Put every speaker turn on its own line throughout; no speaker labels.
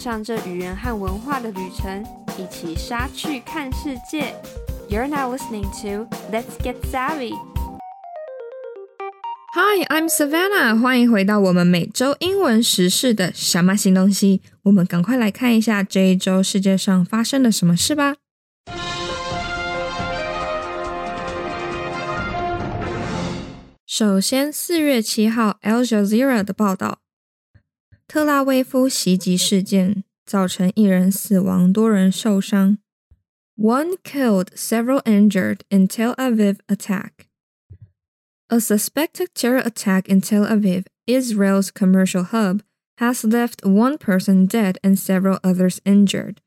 上这语言和文化的旅程，一起杀去看世界。You're now listening to Let's Get Savvy.
Hi, I'm Savannah. 欢迎回到我们每周英文时事的什么新东西。我们赶快来看一下这一周世界上发生了什么事吧。首先，四月七号，Al Jazeera 的报道。特拉维夫袭击事件造成一人死亡，多人受伤。One killed, several injured in Tel Aviv attack. A suspected terror attack in Tel Aviv, Israel's commercial hub, has left one person dead and several others injured.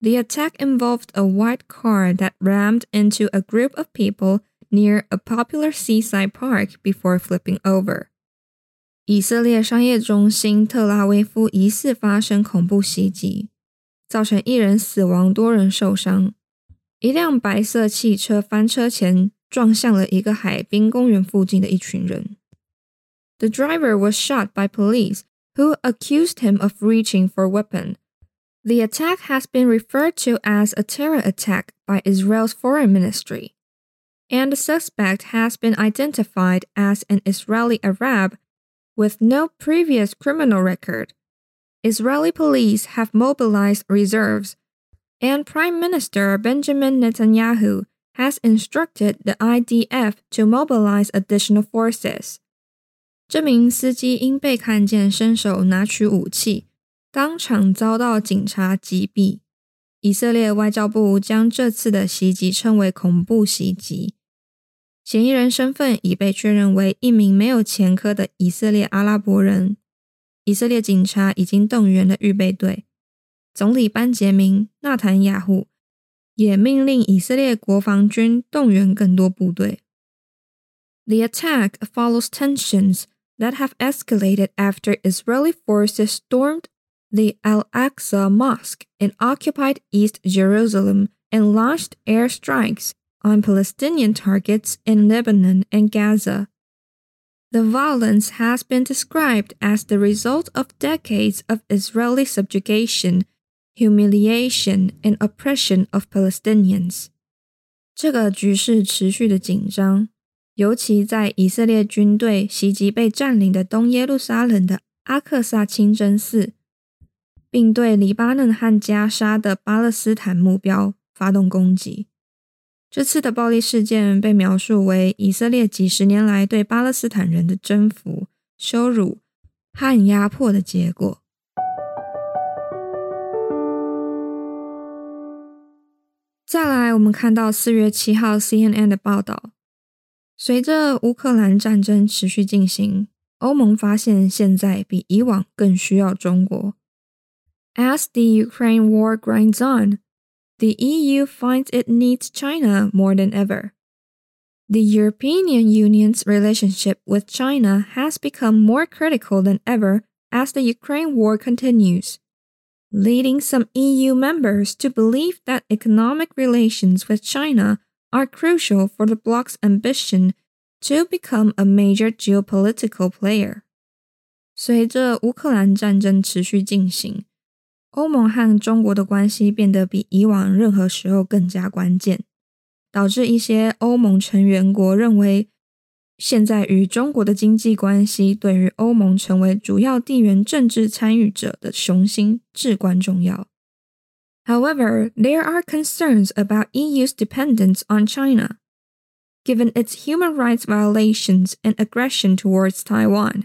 The attack involved a white car that rammed into a group of people near a popular seaside park before flipping over. 以色列商业中心特拉维夫疑似发生恐怖袭击，造成一人死亡，多人受伤。一辆白色汽车翻车前撞向了一个海滨公园附近的一群人。The driver was shot by police, who accused him of reaching for a weapon. The attack has been referred to as a terror attack by Israel's foreign ministry, and the suspect has been identified as an Israeli Arab with no previous criminal record. Israeli police have mobilized reserves, and Prime Minister Benjamin Netanyahu has instructed the IDF to mobilize additional forces. 这名司机因被看见伸手拿取武器，当场遭到警察击毙。以色列外交部将这次的袭击称为恐怖袭击。 嫌疑人身份已被确认为一名没有前科的以色列阿拉伯人。以色列警察已经动员了预备队。总理班杰明·纳坦雅胡也命令以色列国防军动员更多部队。The attack follows tensions that have escalated after Israeli forces stormed the Al-Aqsa Mosque in occupied East Jerusalem and launched airstrikes on Palestinian targets in Lebanon and Gaza. The violence has been described as the result of decades of Israeli subjugation, humiliation, and oppression of Palestinians. 这个局势持续的紧张，尤其在以色列军队袭击被占领的东耶路撒冷的阿克萨清真寺，并对黎巴嫩和加沙的巴勒斯坦目标发动攻击。 这次的暴力事件被描述为以色列几十年来对巴勒斯坦人的征服、羞辱和压迫的结果。再来，我们看到四月七号 CNN 的报道，随着乌克兰战争持续进行，欧盟发现现在比以往更需要中国。As the Ukraine war grinds on. the EU finds it needs China more than ever. The European Union's relationship with China has become more critical than ever as the Ukraine war continues, leading some EU members to believe that economic relations with China are crucial for the bloc's ambition to become a major geopolitical player. 随着乌克兰战争持续进行， 欧盟和中国的关系变得比以往任何时候更加关键，导致一些欧盟成员国认为，现在与中国的经济关系对于欧盟成为主要地缘政治参与者的雄心至关重要。However, there are concerns about EU's dependence on China, given its human rights violations and aggression towards Taiwan.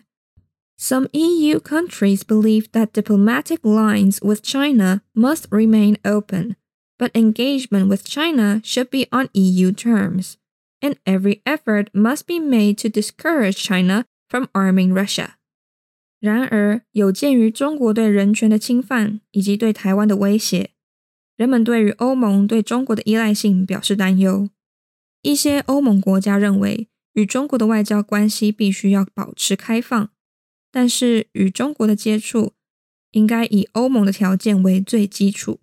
Some EU countries believe that diplomatic lines with China must remain open, but engagement with China should be on EU terms, and every effort must be made to discourage China from arming Russia. 然而，有鉴于中国对人权的侵犯以及对台湾的威胁，人们对于欧盟对中国的依赖性表示担忧。一些欧盟国家认为，与中国的外交关系必须要保持开放。 但是与中国的接触应该以欧盟的条件为最基础，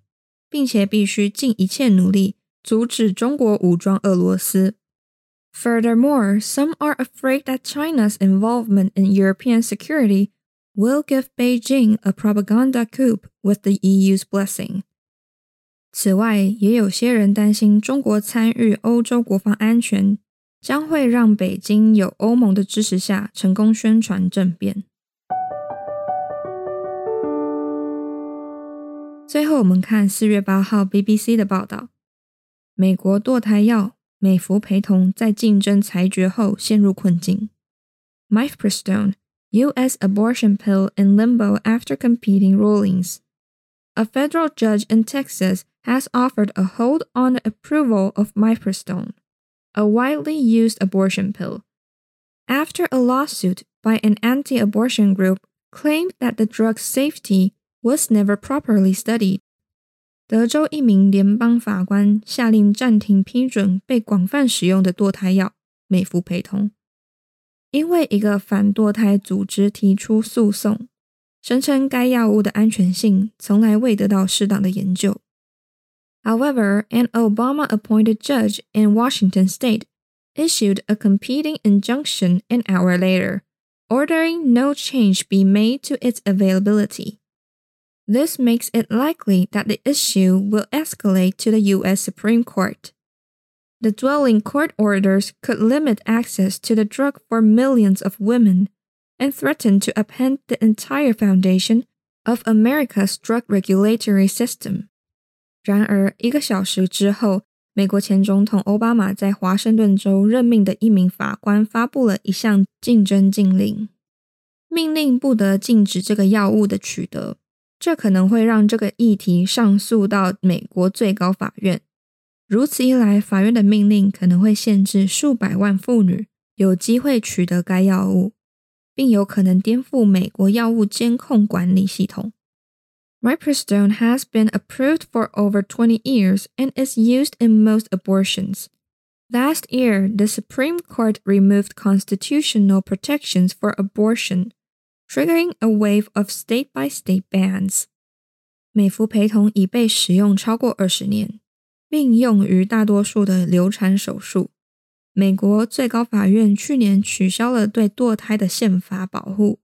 并且必须尽一切努力阻止中国武装俄罗斯。Furthermore, some are afraid that China's involvement in European security will give Beijing a propaganda coup with the EU's blessing. 此外，也有些人担心中国参与欧洲国防安全将会让北京有欧盟的支持下成功宣传政变。最后，我们看四月八号 BBC 的报道：美国堕胎药美孚陪同在竞争裁决后陷入困境。Mifepristone, U.S. abortion pill in limbo after competing rulings. A federal judge in Texas has offered a hold on the approval of mifepristone, a widely used abortion pill, after a lawsuit by an anti-abortion group claimed that the drug's safety was never properly studied. 德州一名联邦法官下令暂停批准被广泛使用的堕胎药美孚陪同，因为一个反堕胎组织提出诉讼，声称该药物的安全性从来未得到适当的研究。However, an Obama appointed judge in Washington state issued a competing injunction an hour later, ordering no change be made to its availability. This makes it likely that the issue will escalate to the U.S. Supreme Court. The dwelling court orders could limit access to the drug for millions of women and threaten to upend the entire foundation of America's drug regulatory system. 然而，一个小时之后，美国前总统奥巴马在华盛顿州任命的一名法官发布了一项竞争禁令，命令不得禁止这个药物的取得。 这可能会让这个议题上诉到美国最高法院。如此一来，法院的命令可能会限制数百万妇女有机会取得该药物，并有可能颠覆美国药物监控管理系统。Mifepristone has been approved for over 20 years and is used in most abortions. Last year, the Supreme Court removed constitutional protections for abortion triggering a wave of state by state bans. 美孚陪同已被使用超过二十年，并用于大多数的流产手术。美国最高法院去年取消了对堕胎的宪法保护，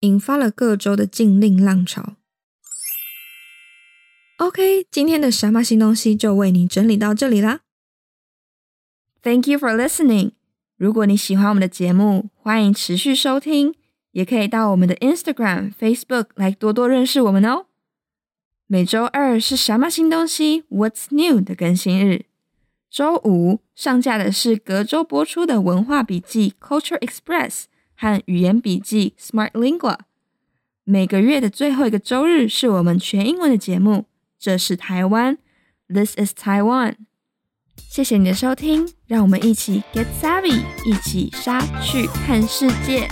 引发了各州的禁令浪潮。OK，今天的什么新东西就为你整理到这里啦。
Thank you for listening。如果你喜欢我们的节目，欢迎持续收听，也可以到我们的 Instagram、Facebook 来多多认识我们哦。每周二是什么新东西 What's New 的更新日，周五上架的是隔周播出的文化笔记 Culture Express 和语言笔记 Smart Lingua。每个月的最后一个周日是我们全英文的节目。这是台湾，This is Taiwan。谢谢你的收听，让我们一起 get savvy，一起杀去看世界。